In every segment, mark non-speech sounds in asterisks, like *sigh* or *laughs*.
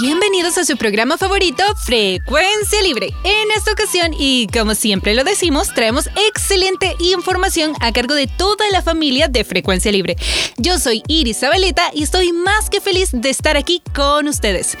bienvenidos a su programa favorito Frecuencia Libre. En esta ocasión y como siempre lo decimos, traemos excelente información a cargo de toda la familia de Frecuencia Libre. Yo soy Iris Zabaleta y estoy más que feliz de estar aquí con ustedes.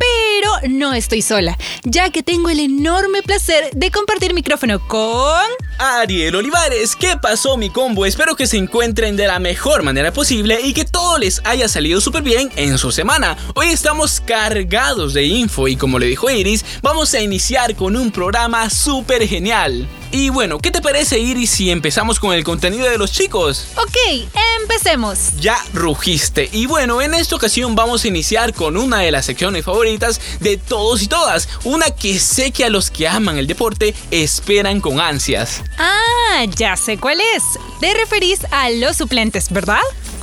Pero no estoy sola, ya que tengo el enorme placer de compartir micrófono con... Ariel Olivares, ¿qué pasó mi combo? Espero que se encuentren de la mejor manera posible y que todo les haya salido súper bien en su semana. Hoy estamos cargados de info y como le dijo Iris, vamos a iniciar con un programa súper genial. Y bueno, ¿qué te parece Iris si empezamos con el contenido de los chicos? Ok, empecemos. Ya rugiste. Y bueno, en esta ocasión vamos a iniciar con una de las secciones favoritas de todos y todas. Una que sé que a los que aman el deporte esperan con ansias. Ah, ya sé cuál es. Te referís a los suplentes, ¿verdad?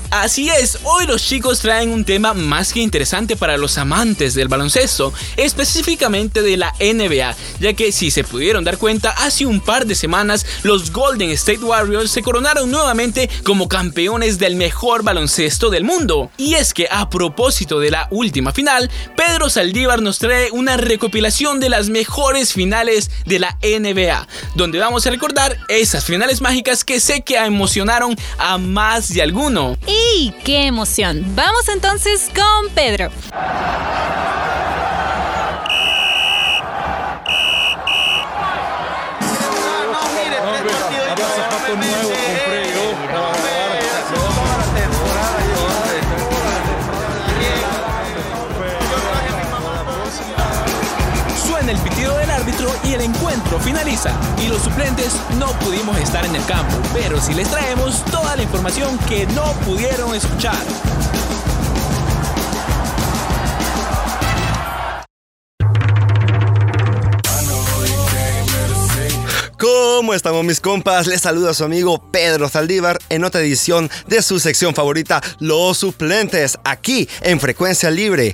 Así es, hoy los chicos traen un tema más que interesante para los amantes del baloncesto, específicamente de la NBA, ya que si se pudieron dar cuenta, hace un par de semanas los Golden State Warriors se coronaron nuevamente como campeones del mejor baloncesto del mundo. Y es que a propósito de la última final, Pedro Saldívar nos trae una recopilación de las mejores finales de la NBA, donde vamos a recordar esas finales mágicas que sé que emocionaron a más de alguno. ¡Y qué emoción! Vamos entonces con Pedro. Y el encuentro finaliza. Y los suplentes no pudimos estar en el campo, pero sí les traemos toda la información que no pudieron escuchar. ¿Cómo estamos mis compas? Les saluda su amigo Pedro Saldívar en otra edición de su sección favorita, Los Suplentes, aquí en Frecuencia Libre.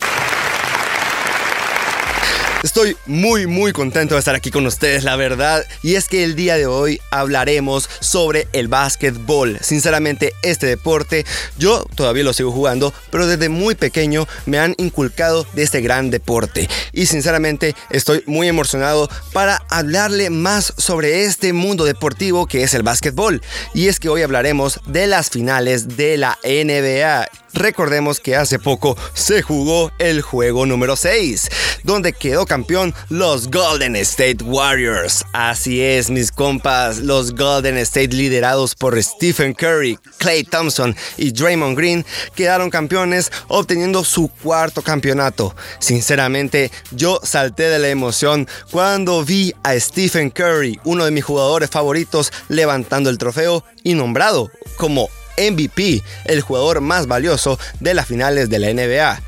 Estoy muy muy contento de estar aquí con ustedes, la verdad. Y es que el día de hoy hablaremos sobre el básquetbol. Sinceramente, este deporte yo todavía lo sigo jugando, pero desde muy pequeño me han inculcado de este gran deporte. Y sinceramente estoy muy emocionado para hablarle más sobre este mundo deportivo que es el básquetbol. Y es que hoy hablaremos de las finales de la NBA. Recordemos que hace poco se jugó el juego número 6, donde quedó campeón los Golden State Warriors. Así es, mis compas, los Golden State liderados por Stephen Curry, Clay Thompson y Draymond Green quedaron campeones obteniendo su cuarto campeonato. Sinceramente, yo salté de la emoción cuando vi a Stephen Curry, uno de mis jugadores favoritos, levantando el trofeo y nombrado como MVP, el jugador más valioso de las finales de la NBA.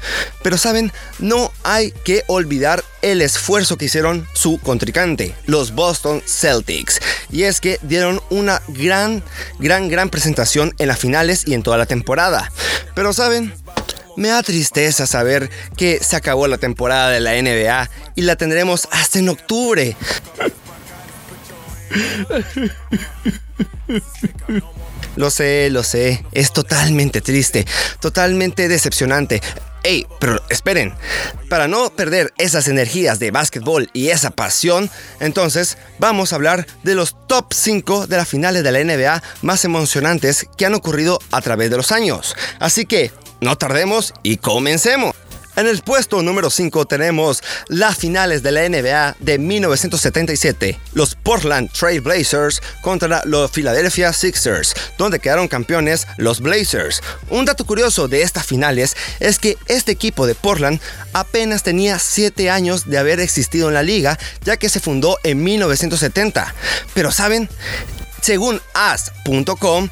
Pero saben, no hay que olvidar el esfuerzo que hicieron su contrincante, los Boston Celtics. Y es que dieron una gran, gran, gran presentación en las finales y en toda la temporada. Pero saben, me da tristeza saber que se acabó la temporada de la NBA y la tendremos hasta en octubre. *laughs* Lo sé, lo sé. Es totalmente triste, totalmente decepcionante. Ey, pero esperen, para no perder esas energías de básquetbol y esa pasión, entonces vamos a hablar de los top 5 de las finales de la NBA más emocionantes que han ocurrido a través de los años. Así que, no tardemos y comencemos. En el puesto número 5 tenemos las finales de la NBA de 1977, los Portland Trail Blazers contra los Philadelphia Sixers, donde quedaron campeones los Blazers. Un dato curioso de estas finales es que este equipo de Portland apenas tenía 7 años de haber existido en la liga, ya que se fundó en 1970. Pero saben, según as.com,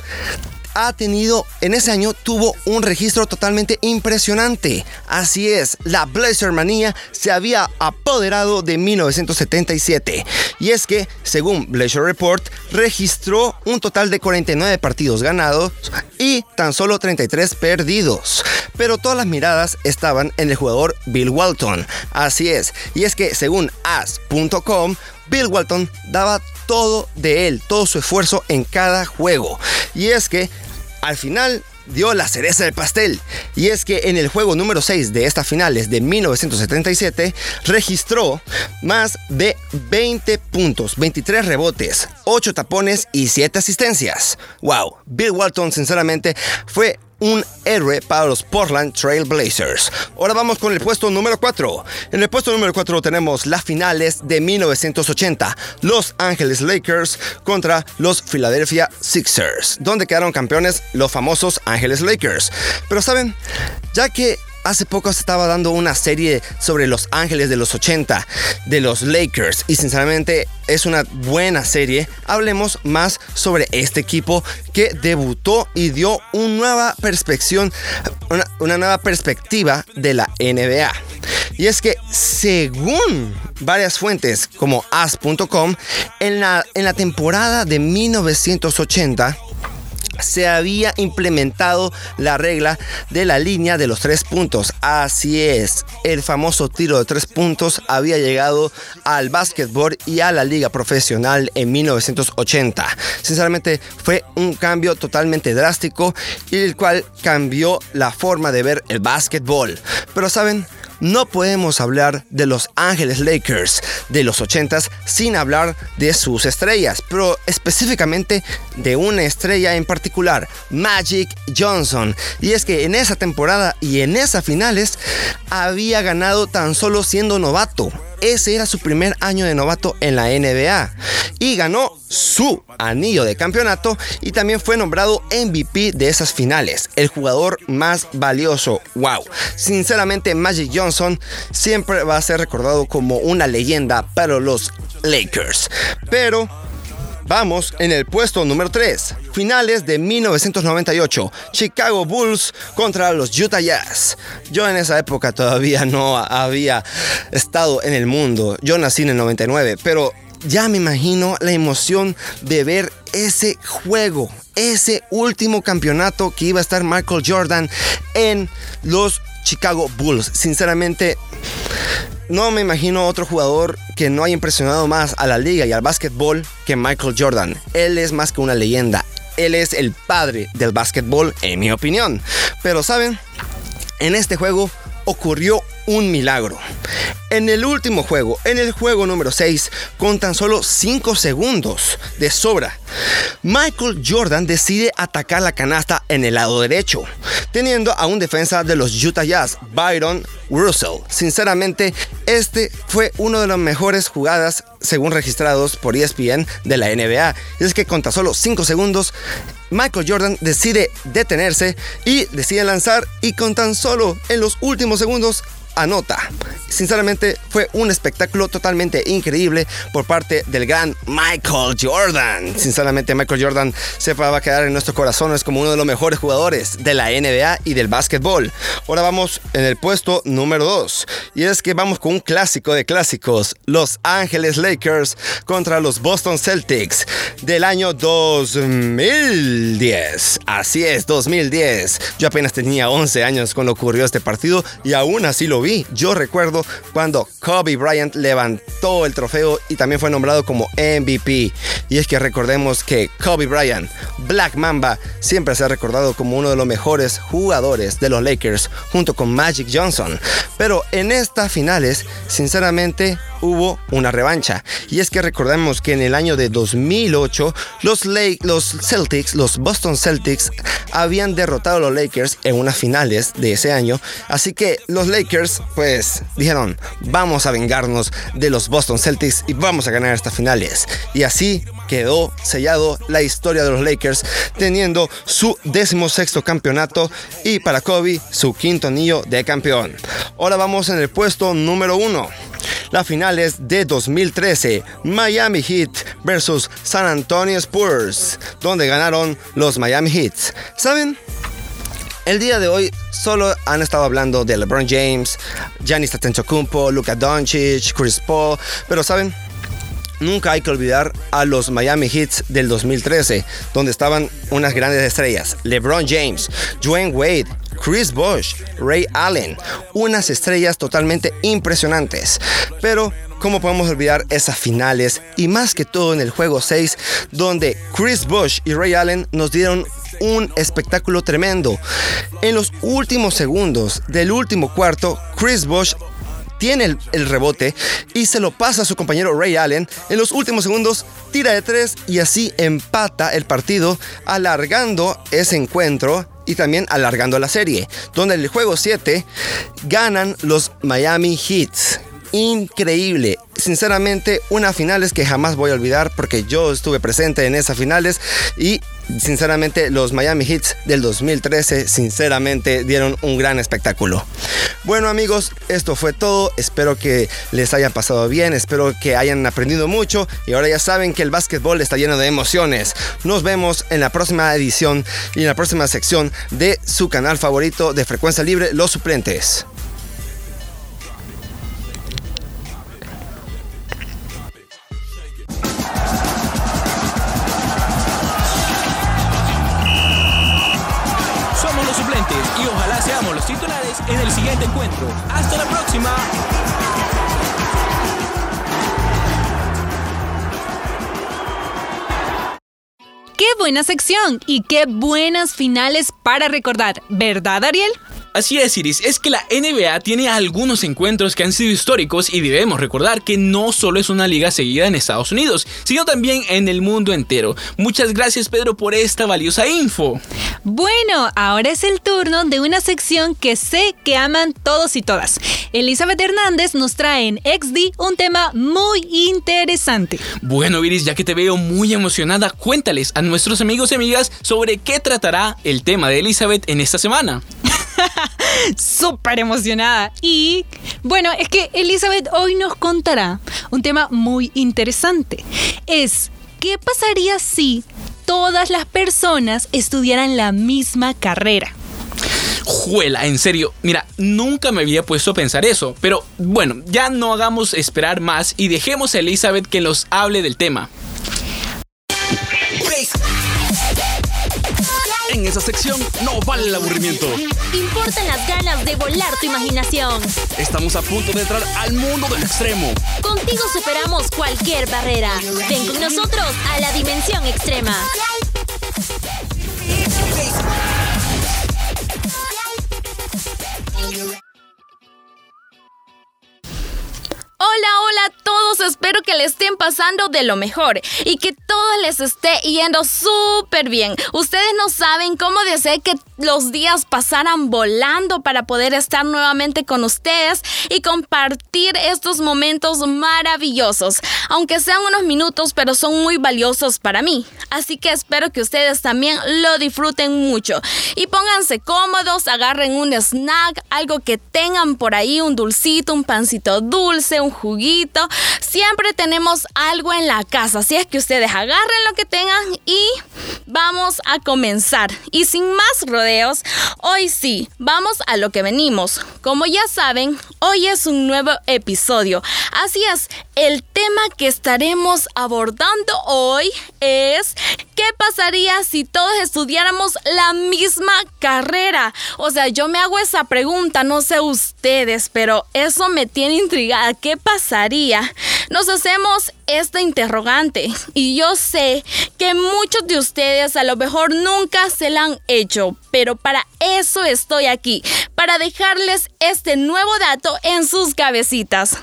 ha tenido, en ese año tuvo un registro totalmente impresionante. Así es, la Blazer Manía se había apoderado de 1977. Y es que, según Blazer Report, registró un total de 49 partidos ganados y tan solo 33 perdidos. Pero todas las miradas estaban en el jugador Bill Walton. Así es, y es que según as.com, Bill Walton daba todo de él, todo su esfuerzo en cada juego. Y es que al final dio la cereza del pastel. Y es que en el juego número 6 de estas finales de 1977 registró más de 20 puntos, 23 rebotes, 8 tapones y 7 asistencias. Wow, Bill Walton sinceramente fue un héroe para los Portland Trail Blazers. Ahora vamos con el puesto número 4. En el puesto número 4 tenemos las finales de 1980. Los Angeles Lakers contra los Philadelphia Sixers, donde quedaron campeones los famosos Angeles Lakers. Pero saben, ya que Hace poco se estaba dando una serie sobre Los Ángeles de los 80, de los Lakers, y sinceramente es una buena serie. Hablemos más sobre este equipo que debutó y dio una nueva perspectiva, una, nueva perspectiva de la NBA. Y es que según varias fuentes como as.com, en la, en la temporada de 1980, se había implementado la regla de la línea de los tres puntos. Así es, el famoso tiro de tres puntos había llegado al básquetbol y a la liga profesional en 1980. Sinceramente fue un cambio totalmente drástico y el cual cambió la forma de ver el básquetbol. Pero saben, no podemos hablar de los Ángeles Lakers de los 80s sin hablar de sus estrellas, pero específicamente de una estrella en particular, Magic Johnson. Y es que en esa temporada y en esas finales había ganado tan solo siendo novato. Ese era su primer año de novato en la NBA y ganó su anillo de campeonato y también fue nombrado MVP de esas finales, el jugador más valioso. Wow, sinceramente Magic Johnson siempre va a ser recordado como una leyenda para los Lakers. Pero Vamos en el puesto número 3. Finales de 1998. Chicago Bulls contra los Utah Jazz. Yo en esa época todavía no había estado en el mundo. Yo nací en el 99, pero ya me imagino la emoción de ver ese juego, ese último campeonato que iba a estar Michael Jordan en los Chicago Bulls. Sinceramente, no me imagino otro jugador que no haya impresionado más a la liga y al básquetbol que Michael Jordan. Él es más que una leyenda. Él es el padre del básquetbol, en mi opinión. Pero saben, en este juego ocurrió un milagro. En el último juego, en el juego número 6, con tan solo 5 segundos de sobra, Michael Jordan decide atacar la canasta en el lado derecho, teniendo a un defensa de los Utah Jazz, Byron Russell. Sinceramente, este fue uno de las mejores jugadas, según registrados por ESPN, de la NBA. Y es que con tan solo 5 segundos, Michael Jordan decide detenerse y decide lanzar y con tan solo en los últimos segundos anota. Sinceramente fue un espectáculo totalmente increíble por parte del gran Michael Jordan. Sinceramente Michael Jordan se va a quedar en nuestros corazones como uno de los mejores jugadores de la NBA y del básquetbol. Ahora vamos en el puesto número 2 y es que vamos con un clásico de clásicos, Los Ángeles Lakers contra los Boston Celtics del año 2010. Así es, 2010. Yo apenas tenía 11 años cuando ocurrió este partido y aún así lo yo recuerdo cuando Kobe Bryant levantó el trofeo y también fue nombrado como MVP. Y es que recordemos que Kobe Bryant, Black Mamba, siempre se ha recordado como uno de los mejores jugadores de los Lakers junto con Magic Johnson. Pero en estas finales, sinceramente, hubo una revancha. Y es que recordemos que en el año de 2008 los, los Celtics, los Boston Celtics, habían derrotado a los Lakers en unas finales de ese año. Así que los Lakers pues dijeron, vamos a vengarnos de los Boston Celtics y vamos a ganar estas finales. Y así quedó sellado la historia de los Lakers teniendo su decimosexto campeonato y para Kobe su quinto anillo de campeón. Ahora vamos en el puesto número uno. las finales de 2013, Miami Heat versus San Antonio Spurs, donde ganaron los Miami Heat. ¿Saben? El día de hoy solo han estado hablando de LeBron James, Giannis Antetokounmpo, Luka Doncic, Chris Paul, pero ¿saben? Nunca hay que olvidar a los Miami Heat del 2013, donde estaban unas grandes estrellas, LeBron James, Dwayne Wade, Chris Bosh, Ray Allen, unas estrellas totalmente impresionantes. Pero ¿Cómo podemos olvidar esas finales? Y más que todo en el juego 6, donde Chris Bush y Ray Allen nos dieron un espectáculo tremendo. En los últimos segundos del último cuarto, Chris Bush tiene el, rebote y se lo pasa a su compañero Ray Allen. En los últimos segundos tira de tres y así empata el partido, alargando ese encuentro y también alargando la serie, donde en el juego 7 ganan los Miami Heats increíble. Sinceramente, una finales que jamás voy a olvidar porque yo estuve presente en esas finales y sinceramente los Miami Heats del 2013 sinceramente dieron un gran espectáculo. Bueno amigos, esto fue todo. Espero que les hayan pasado bien, espero que hayan aprendido mucho y ahora ya saben que el básquetbol está lleno de emociones. Nos vemos en la próxima edición y en la próxima sección de su canal favorito de frecuencia libre, Los Suplentes. En el siguiente encuentro. Hasta la próxima. Qué buena sección y qué buenas finales para recordar, ¿verdad Ariel? Así es, Iris, es que la NBA tiene algunos encuentros que han sido históricos y debemos recordar que no solo es una liga seguida en Estados Unidos, sino también en el mundo entero. Muchas gracias, Pedro, por esta valiosa info. Bueno, ahora es el turno de una sección que sé que aman todos y todas. Elizabeth Hernández nos trae en XD un tema muy interesante. Bueno, Iris, ya que te veo muy emocionada, cuéntales a nuestros amigos y amigas sobre qué tratará el tema de Elizabeth en esta semana. *laughs* *laughs* súper emocionada. Y bueno, es que Elizabeth hoy nos contará un tema muy interesante. Es, ¿qué pasaría si todas las personas estudiaran la misma carrera? Juela, en serio, mira, nunca me había puesto a pensar eso, pero bueno, ya no hagamos esperar más y dejemos a Elizabeth que nos hable del tema. En esa sección no vale el aburrimiento. Importan las ganas de volar tu imaginación. Estamos a punto de entrar al mundo del extremo. Contigo superamos cualquier barrera. Ven con nosotros a la dimensión extrema. Hola, hola a todos, espero que le estén pasando de lo mejor y que todo les esté yendo súper bien. Ustedes no saben cómo deseé que los días pasaran volando para poder estar nuevamente con ustedes y compartir estos momentos maravillosos, aunque sean unos minutos, pero son muy valiosos para mí. Así que espero que ustedes también lo disfruten mucho y pónganse cómodos, agarren un snack, algo que tengan por ahí, un dulcito, un pancito dulce, un juguito. Siempre tenemos algo en la casa, así es que ustedes agarren lo que tengan y comenzar. Y sin más rodeos, hoy sí, vamos a lo que venimos. Como ya saben, hoy es un nuevo episodio. Así es, el tema que estaremos abordando hoy es ¿qué pasaría si todos estudiáramos la misma carrera? O sea, yo me hago esa pregunta, no sé ustedes, pero eso me tiene intrigada. ¿Qué pasaría? Nos hacemos esta interrogante y yo sé que muchos de ustedes a lo mejor nunca se la han hecho, pero para eso estoy aquí, para dejarles este nuevo dato en sus cabecitas.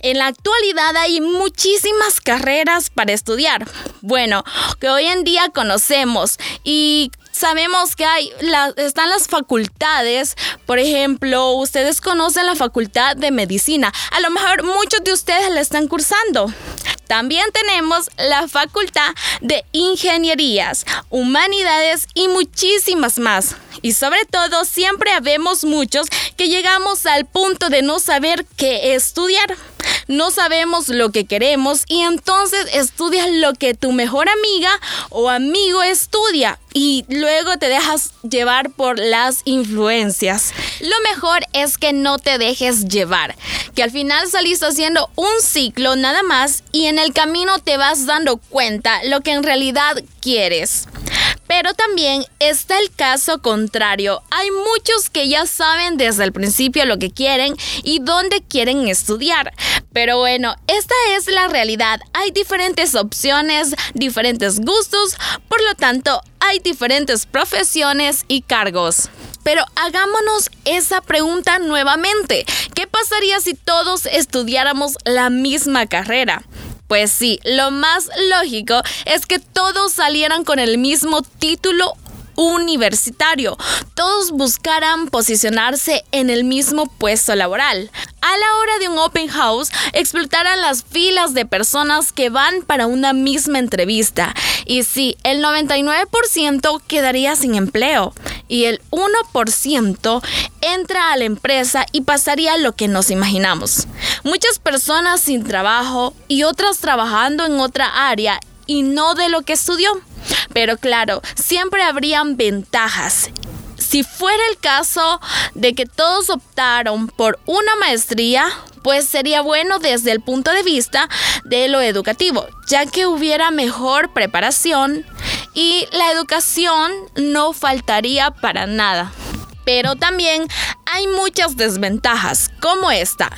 En la actualidad hay muchísimas carreras para estudiar. Bueno, que hoy en día conocemos y sabemos que hay están las facultades. Por ejemplo, ustedes conocen la facultad de medicina. A lo mejor muchos de ustedes la están cursando. También tenemos la facultad de ingenierías, humanidades y muchísimas más. Y sobre todo, siempre habemos muchos que llegamos al punto de no saber qué estudiar. No sabemos lo que queremos y entonces estudias lo que tu mejor amiga o amigo estudia y luego te dejas llevar por las influencias. Lo mejor es que no te dejes llevar, que al final saliste haciendo un ciclo nada más y en el camino te vas dando cuenta lo que en realidad quieres. Pero también está el caso contrario. Hay muchos que ya saben desde el principio lo que quieren y dónde quieren estudiar. Pero bueno, esta es la realidad. Hay diferentes opciones, diferentes gustos, por lo tanto, hay diferentes profesiones y cargos. Pero hagámonos esa pregunta nuevamente. ¿Qué pasaría si todos estudiáramos la misma carrera? Pues sí, lo más lógico es que todos salieran con el mismo título universitario. Todos buscaran posicionarse en el mismo puesto laboral. A la hora de un open house, explotaran las filas de personas que van para una misma entrevista. Y sí, el 99% quedaría sin empleo. Y el 1% entra a la empresa y pasaría lo que nos imaginamos. Muchas personas sin trabajo y otras trabajando en otra área y no de lo que estudió. Pero claro, siempre habrían ventajas. Si fuera el caso de que todos optaron por una maestría, pues sería bueno desde el punto de vista de lo educativo, ya que hubiera mejor preparación y la educación no faltaría para nada. Pero también hay muchas desventajas, como esta,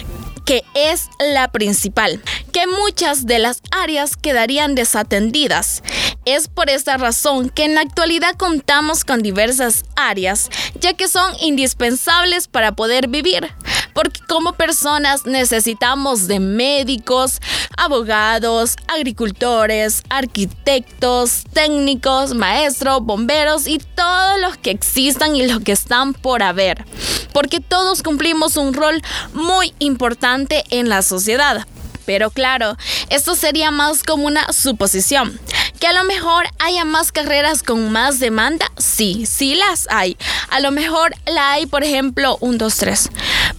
que es la principal, que muchas de las áreas quedarían desatendidas. Es por esta razón que en la actualidad contamos con diversas áreas, ya que son indispensables para poder vivir, porque como personas necesitamos de médicos, abogados, agricultores, arquitectos, técnicos, maestros, bomberos y todos los que existan y los que están por haber, porque todos cumplimos un rol muy importante en la sociedad. Pero claro, esto sería más como una suposición. Que a lo mejor haya más carreras con más demanda, sí, sí las hay. A lo mejor la hay, por ejemplo, un 2, 3.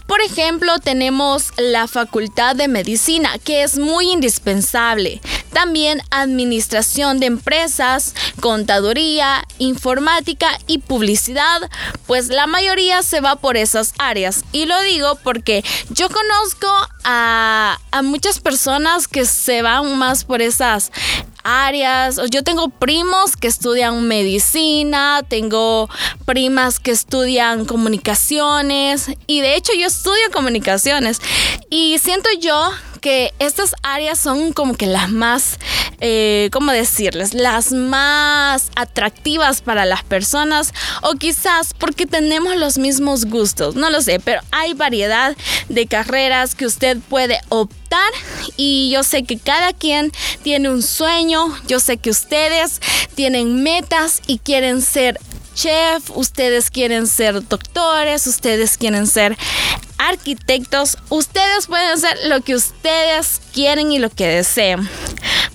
Por ejemplo, tenemos la Facultad de Medicina, que es muy indispensable. También administración de empresas, contaduría, informática y publicidad, pues la mayoría se va por esas áreas. Y lo digo porque yo conozco a, a muchas personas que se van más por esas áreas. Yo tengo primos que estudian medicina, tengo primas que estudian comunicaciones y de hecho yo estudio comunicaciones y siento yo que estas áreas son como que las más, eh, ¿cómo decirles? Las más atractivas para las personas o quizás porque tenemos los mismos gustos, no lo sé, pero hay variedad de carreras que usted puede optar y yo sé que cada quien tiene un sueño, yo sé que ustedes tienen metas y quieren ser chef, ustedes quieren ser doctores, ustedes quieren ser arquitectos, ustedes pueden hacer lo que ustedes quieren y lo que deseen.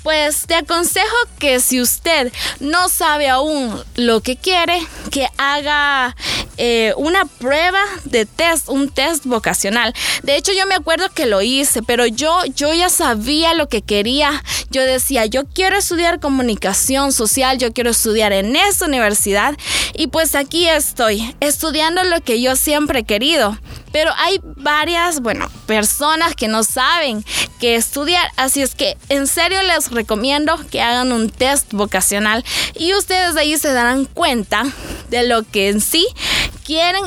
Pues te aconsejo que si usted no sabe aún lo que quiere, que haga eh, una prueba de test, un test vocacional. De hecho, yo me acuerdo que lo hice, pero yo, yo ya sabía lo que quería. Yo decía, yo quiero estudiar comunicación social, yo quiero estudiar en esta universidad y pues aquí estoy, estudiando lo que yo siempre he querido. Pero hay varias, bueno, personas que no saben qué estudiar, así es que en serio les recomiendo que hagan un test vocacional y ustedes de ahí se darán cuenta de lo que en sí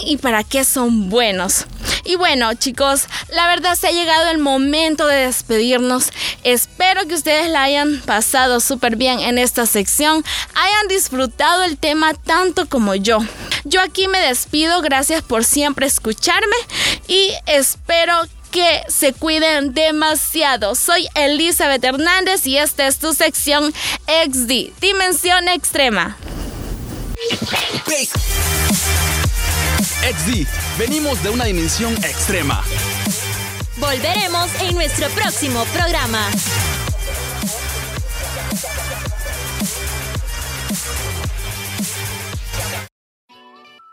y para qué son buenos. Y bueno, chicos, la verdad se ha llegado el momento de despedirnos. Espero que ustedes la hayan pasado súper bien en esta sección, hayan disfrutado el tema tanto como yo. Yo aquí me despido, gracias por siempre escucharme y espero que se cuiden demasiado. Soy Elizabeth Hernández y esta es tu sección XD, Dimensión Extrema. XD, venimos de una dimensión extrema. Volveremos en nuestro próximo programa.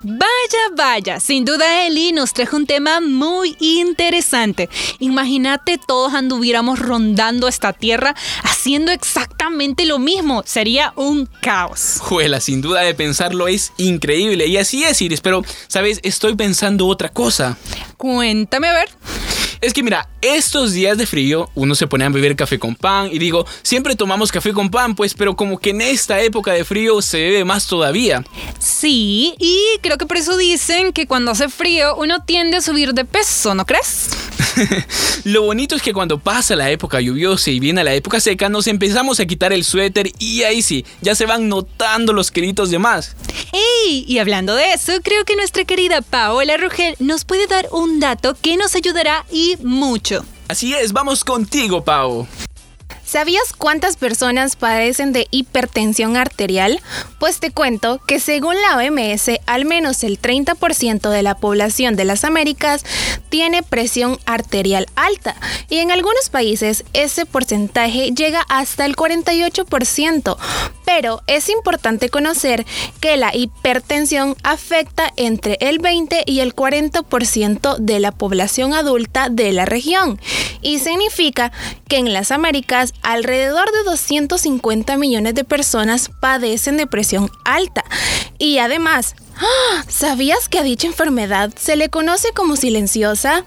Vaya Vaya, sin duda Eli nos trajo un tema muy interesante. Imagínate todos anduviéramos rondando esta tierra haciendo exactamente lo mismo. Sería un caos. Juela, sin duda de pensarlo es increíble. Y así es, Iris, pero, ¿sabes? Estoy pensando otra cosa. Cuéntame a ver. Es que mira, estos días de frío uno se pone a beber café con pan y digo, siempre tomamos café con pan, pues, pero como que en esta época de frío se bebe más todavía. Sí, y creo que por eso dicen que cuando hace frío uno tiende a subir de peso, ¿no crees? *laughs* Lo bonito es que cuando pasa la época lluviosa y viene la época seca, nos empezamos a quitar el suéter y ahí sí, ya se van notando los kilitos de más. ¡Ey! Y hablando de eso, creo que nuestra querida Paola Rogel nos puede dar un dato que nos ayudará y mucho. Así es, vamos contigo, Pau. ¿Sabías cuántas personas padecen de hipertensión arterial? Pues te cuento que según la OMS, al menos el 30% de la población de las Américas tiene presión arterial alta y en algunos países ese porcentaje llega hasta el 48%. Pero es importante conocer que la hipertensión afecta entre el 20 y el 40% de la población adulta de la región y significa que en las Américas alrededor de 250 millones de personas padecen de presión alta. Y además, ¡ah! ¿sabías que a dicha enfermedad se le conoce como silenciosa?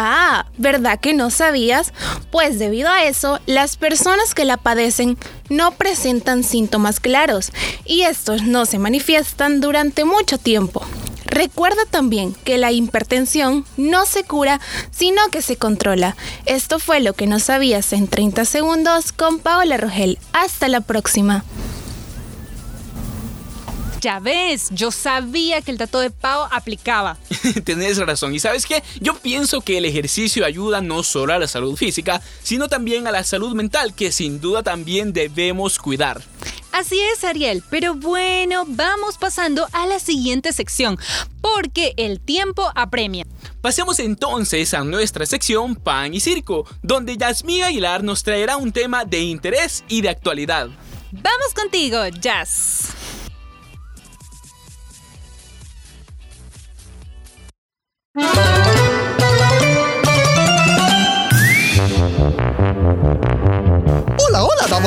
Ah, ¿verdad que no sabías? Pues debido a eso, las personas que la padecen no presentan síntomas claros y estos no se manifiestan durante mucho tiempo. Recuerda también que la hipertensión no se cura, sino que se controla. Esto fue lo que no sabías en 30 segundos con Paola Rogel. Hasta la próxima. Ya ves, yo sabía que el dato de Pau aplicaba. *laughs* Tenés razón. ¿Y sabes qué? Yo pienso que el ejercicio ayuda no solo a la salud física, sino también a la salud mental, que sin duda también debemos cuidar. Así es, Ariel, pero bueno, vamos pasando a la siguiente sección, porque el tiempo apremia. Pasemos entonces a nuestra sección Pan y Circo, donde Yasmín Aguilar nos traerá un tema de interés y de actualidad. Vamos contigo, Jazz.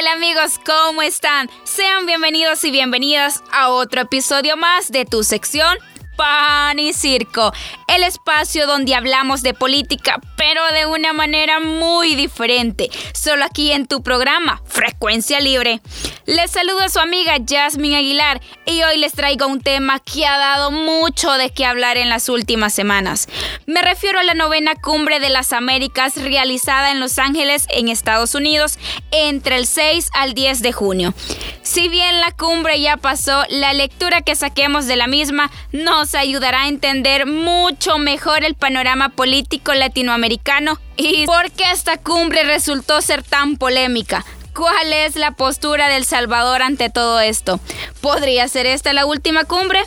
Hola, amigos, ¿cómo están? Sean bienvenidos y bienvenidas a otro episodio más de tu sección Pan y Circo, el espacio donde hablamos de política, pero de una manera muy diferente, solo aquí en tu programa, Frecuencia Libre. Les saludo a su amiga Jasmine Aguilar y hoy les traigo un tema que ha dado mucho de qué hablar en las últimas semanas. Me refiero a la novena cumbre de las Américas realizada en Los Ángeles, en Estados Unidos, entre el 6 al 10 de junio. Si bien la cumbre ya pasó, la lectura que saquemos de la misma nos ayudará a entender mucho mejor el panorama político latinoamericano y por qué esta cumbre resultó ser tan polémica. ¿Cuál es la postura del Salvador ante todo esto? ¿Podría ser esta la última cumbre?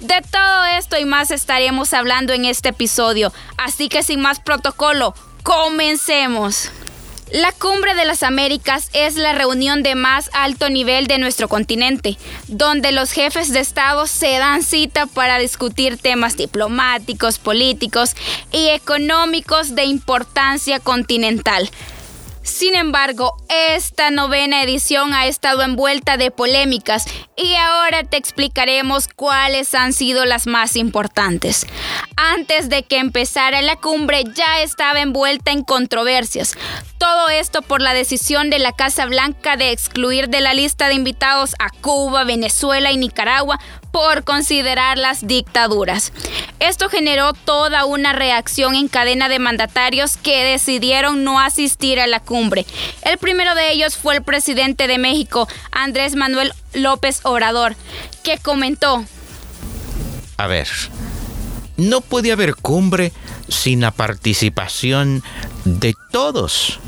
De todo esto y más estaremos hablando en este episodio, así que sin más protocolo, comencemos. La Cumbre de las Américas es la reunión de más alto nivel de nuestro continente, donde los jefes de Estado se dan cita para discutir temas diplomáticos, políticos y económicos de importancia continental. Sin embargo, esta novena edición ha estado envuelta de polémicas y ahora te explicaremos cuáles han sido las más importantes. Antes de que empezara la cumbre ya estaba envuelta en controversias. Todo esto por la decisión de la Casa Blanca de excluir de la lista de invitados a Cuba, Venezuela y Nicaragua por considerarlas dictaduras. Esto generó toda una reacción en cadena de mandatarios que decidieron no asistir a la cumbre. El primero de ellos fue el presidente de México, Andrés Manuel López Obrador, que comentó. A ver, no puede haber cumbre sin la participación de todos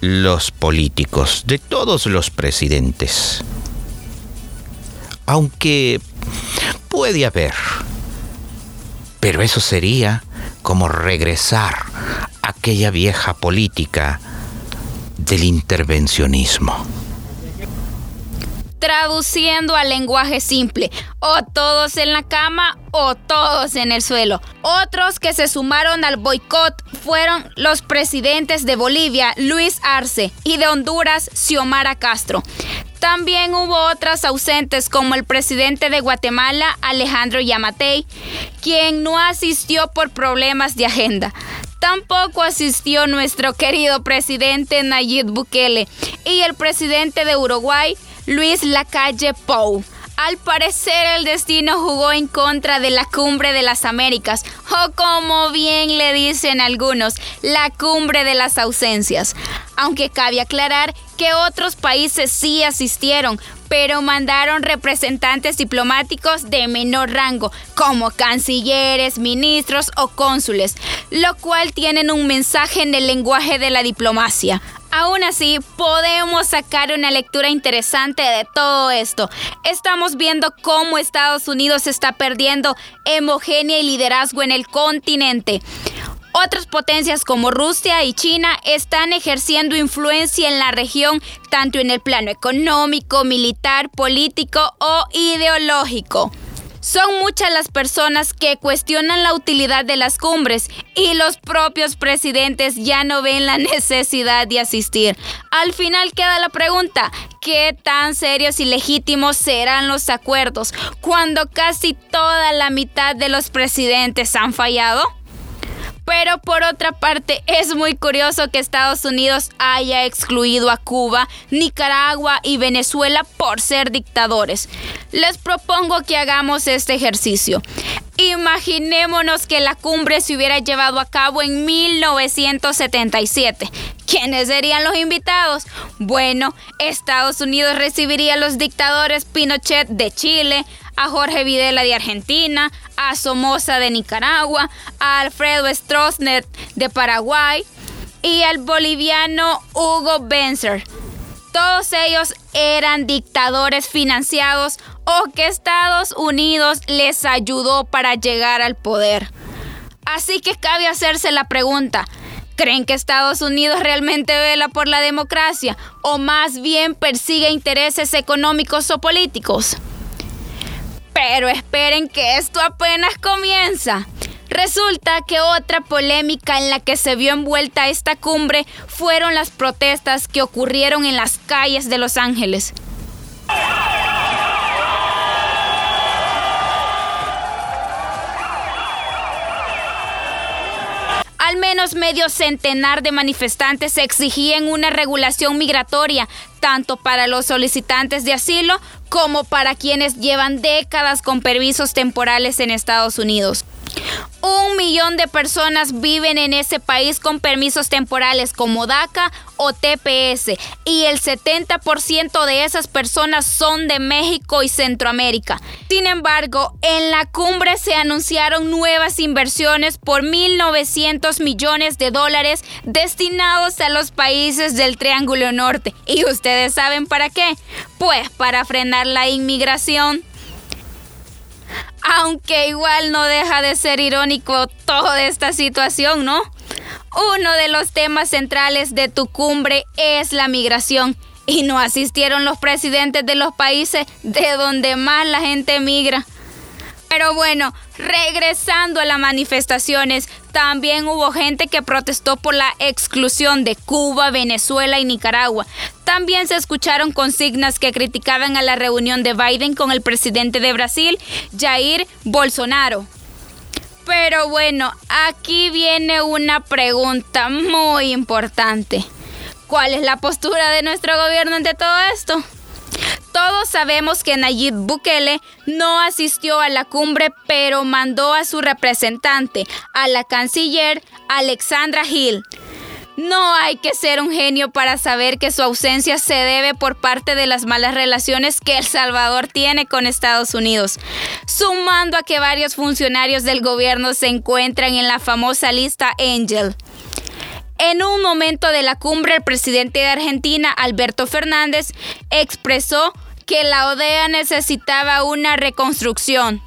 los políticos, de todos los presidentes. Aunque puede haber, pero eso sería como regresar a aquella vieja política del intervencionismo. Traduciendo al lenguaje simple, o todos en la cama o todos en el suelo. Otros que se sumaron al boicot fueron los presidentes de Bolivia, Luis Arce, y de Honduras, Xiomara Castro. También hubo otras ausentes como el presidente de Guatemala, Alejandro Yamatei, quien no asistió por problemas de agenda. Tampoco asistió nuestro querido presidente Nayib Bukele y el presidente de Uruguay, Luis Lacalle Pou. Al parecer el destino jugó en contra de la cumbre de las Américas, o como bien le dicen algunos, la cumbre de las ausencias. Aunque cabe aclarar que otros países sí asistieron, pero mandaron representantes diplomáticos de menor rango, como cancilleres, ministros o cónsules, lo cual tienen un mensaje en el lenguaje de la diplomacia. Aún así, podemos sacar una lectura interesante de todo esto. Estamos viendo cómo Estados Unidos está perdiendo hemogénea y liderazgo en el continente. Otras potencias como Rusia y China están ejerciendo influencia en la región tanto en el plano económico, militar, político o ideológico. Son muchas las personas que cuestionan la utilidad de las cumbres y los propios presidentes ya no ven la *laughs* necesidad de asistir. Al final queda la pregunta, ¿qué tan serios y legítimos serán los acuerdos cuando casi toda la mitad de los presidentes han fallado? Pero por otra parte, es muy curioso que Estados Unidos haya excluido a Cuba, Nicaragua y Venezuela por ser dictadores. Les propongo que hagamos este ejercicio. Imaginémonos que la cumbre se hubiera llevado a cabo en 1977. ¿Quiénes serían los invitados? Bueno, Estados Unidos recibiría a los dictadores Pinochet de Chile, a Jorge Videla de Argentina, a Somoza de Nicaragua, a Alfredo Stroessner de Paraguay y al boliviano Hugo Benzer. Todos ellos eran dictadores financiados o que Estados Unidos les ayudó para llegar al poder. Así que cabe hacerse la pregunta, ¿creen que Estados Unidos realmente vela por la democracia o más bien persigue intereses económicos o políticos? Pero esperen que esto apenas comienza. Resulta que otra polémica en la que se vio envuelta esta cumbre fueron las protestas que ocurrieron en las calles de Los Ángeles. Al menos medio centenar de manifestantes exigían una regulación migratoria, tanto para los solicitantes de asilo como para quienes llevan décadas con permisos temporales en Estados Unidos. Un millón de personas viven en ese país con permisos temporales como DACA o TPS y el 70% de esas personas son de México y Centroamérica. Sin embargo, en la cumbre se anunciaron nuevas inversiones por 1.900 millones de dólares destinados a los países del Triángulo Norte. ¿Y ustedes saben para qué? Pues para frenar la inmigración aunque igual no deja de ser irónico toda esta situación, ¿no? Uno de los temas centrales de tu cumbre es la migración y no asistieron los presidentes de los países de donde más la gente migra. Pero bueno, regresando a las manifestaciones, también hubo gente que protestó por la exclusión de Cuba, Venezuela y Nicaragua. También se escucharon consignas que criticaban a la reunión de Biden con el presidente de Brasil, Jair Bolsonaro. Pero bueno, aquí viene una pregunta muy importante. ¿Cuál es la postura de nuestro gobierno ante todo esto? Todos sabemos que Nayib Bukele no asistió a la cumbre, pero mandó a su representante, a la canciller Alexandra Hill. No hay que ser un genio para saber que su ausencia se debe por parte de las malas relaciones que El Salvador tiene con Estados Unidos, sumando a que varios funcionarios del gobierno se encuentran en la famosa lista Angel. En un momento de la cumbre, el presidente de Argentina, Alberto Fernández, expresó que la ODEA necesitaba una reconstrucción.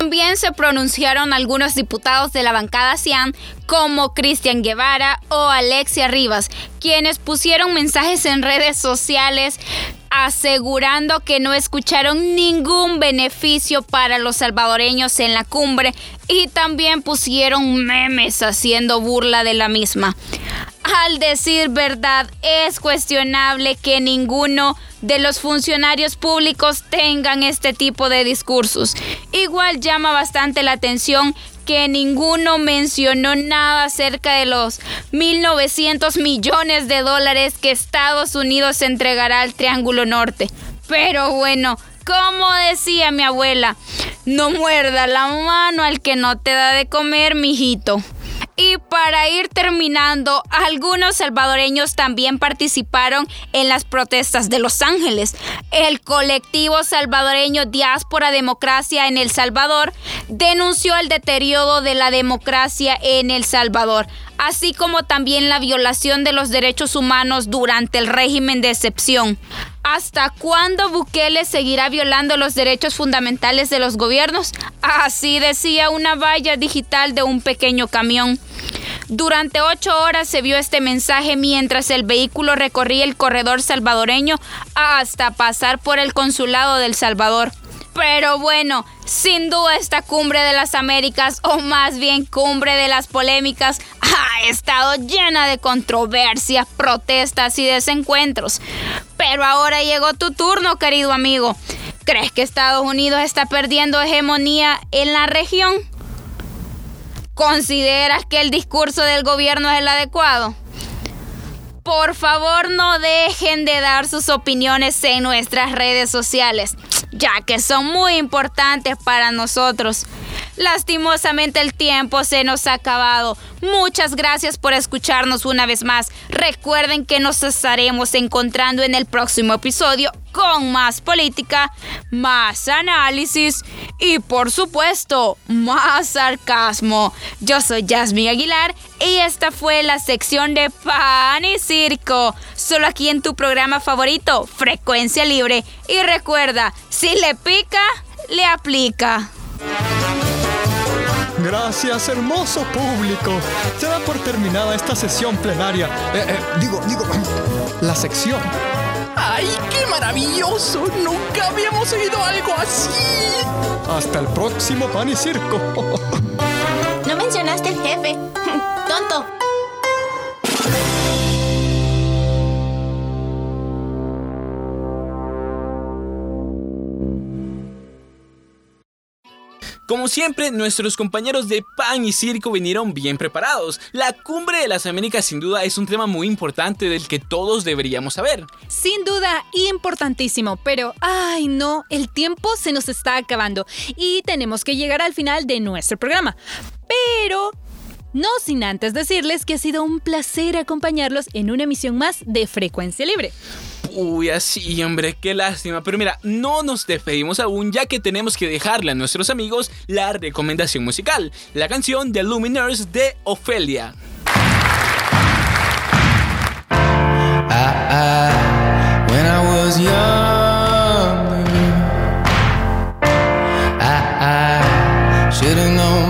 También se pronunciaron algunos diputados de la bancada CIAN como Cristian Guevara o Alexia Rivas, quienes pusieron mensajes en redes sociales asegurando que no escucharon ningún beneficio para los salvadoreños en la cumbre y también pusieron memes haciendo burla de la misma. Al decir verdad, es cuestionable que ninguno de los funcionarios públicos tengan este tipo de discursos. Igual llama bastante la atención que ninguno mencionó nada acerca de los 1.900 millones de dólares que Estados Unidos entregará al Triángulo Norte. Pero bueno, como decía mi abuela, no muerda la mano al que no te da de comer, mijito. Y para ir terminando, algunos salvadoreños también participaron en las protestas de Los Ángeles. El colectivo salvadoreño Diáspora Democracia en El Salvador denunció el deterioro de la democracia en El Salvador, así como también la violación de los derechos humanos durante el régimen de excepción. ¿Hasta cuándo Bukele seguirá violando los derechos fundamentales de los gobiernos? Así decía una valla digital de un pequeño camión. Durante ocho horas se vio este mensaje mientras el vehículo recorría el corredor salvadoreño hasta pasar por el consulado del Salvador. Pero bueno, sin duda esta cumbre de las Américas, o más bien cumbre de las polémicas, ha estado llena de controversias, protestas y desencuentros. Pero ahora llegó tu turno, querido amigo. ¿Crees que Estados Unidos está perdiendo hegemonía en la región? ¿Consideras que el discurso del gobierno es el adecuado? Por favor no dejen de dar sus opiniones en nuestras redes sociales, ya que son muy importantes para nosotros. Lastimosamente el tiempo se nos ha acabado. Muchas gracias por escucharnos una vez más. Recuerden que nos estaremos encontrando en el próximo episodio con más política, más análisis y por supuesto más sarcasmo. Yo soy Jasmine Aguilar y esta fue la sección de Pan y Circo, solo aquí en tu programa favorito, Frecuencia Libre. Y recuerda, si le pica, le aplica. Gracias, hermoso público. Se da por terminada esta sesión plenaria. Eh, eh, digo, digo, *coughs* la sección. ¡Ay, qué maravilloso! Nunca habíamos oído algo así. Hasta el próximo pan y circo. *laughs* No mencionaste el jefe. *laughs* Tonto. Como siempre, nuestros compañeros de Pan y Circo vinieron bien preparados. La cumbre de las Américas sin duda es un tema muy importante del que todos deberíamos saber. Sin duda, importantísimo, pero ay no, el tiempo se nos está acabando y tenemos que llegar al final de nuestro programa. Pero no sin antes decirles que ha sido un placer acompañarlos en una emisión más de Frecuencia Libre. Uy, así, hombre, qué lástima. Pero mira, no nos despedimos aún ya que tenemos que dejarle a nuestros amigos la recomendación musical, la canción de Luminers de Ofelia. should have known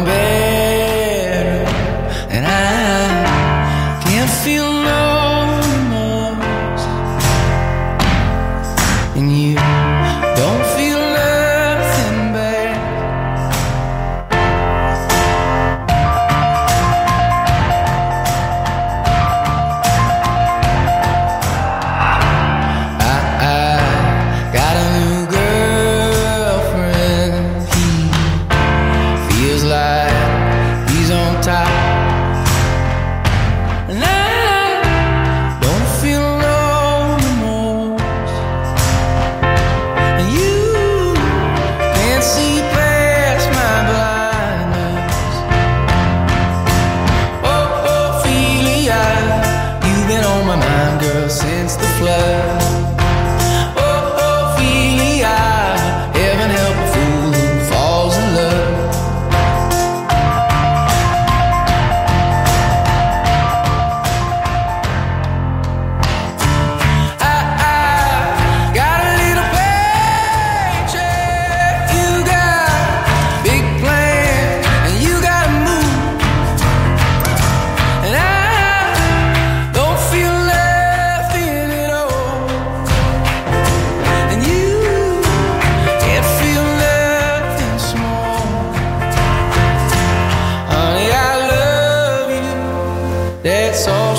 That's all.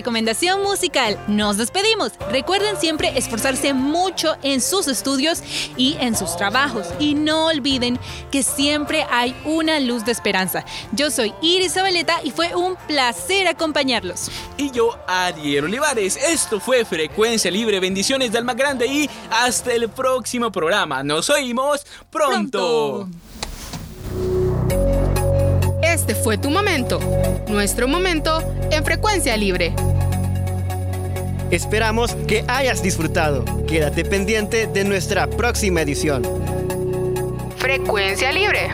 Recomendación musical. Nos despedimos. Recuerden siempre esforzarse mucho en sus estudios y en sus trabajos. Y no olviden que siempre hay una luz de esperanza. Yo soy Iris Zabaleta y fue un placer acompañarlos. Y yo, Ariel Olivares. Esto fue Frecuencia Libre. Bendiciones de Alma Grande y hasta el próximo programa. Nos oímos pronto. Este fue tu momento, nuestro momento en frecuencia libre. Esperamos que hayas disfrutado. Quédate pendiente de nuestra próxima edición. Frecuencia libre.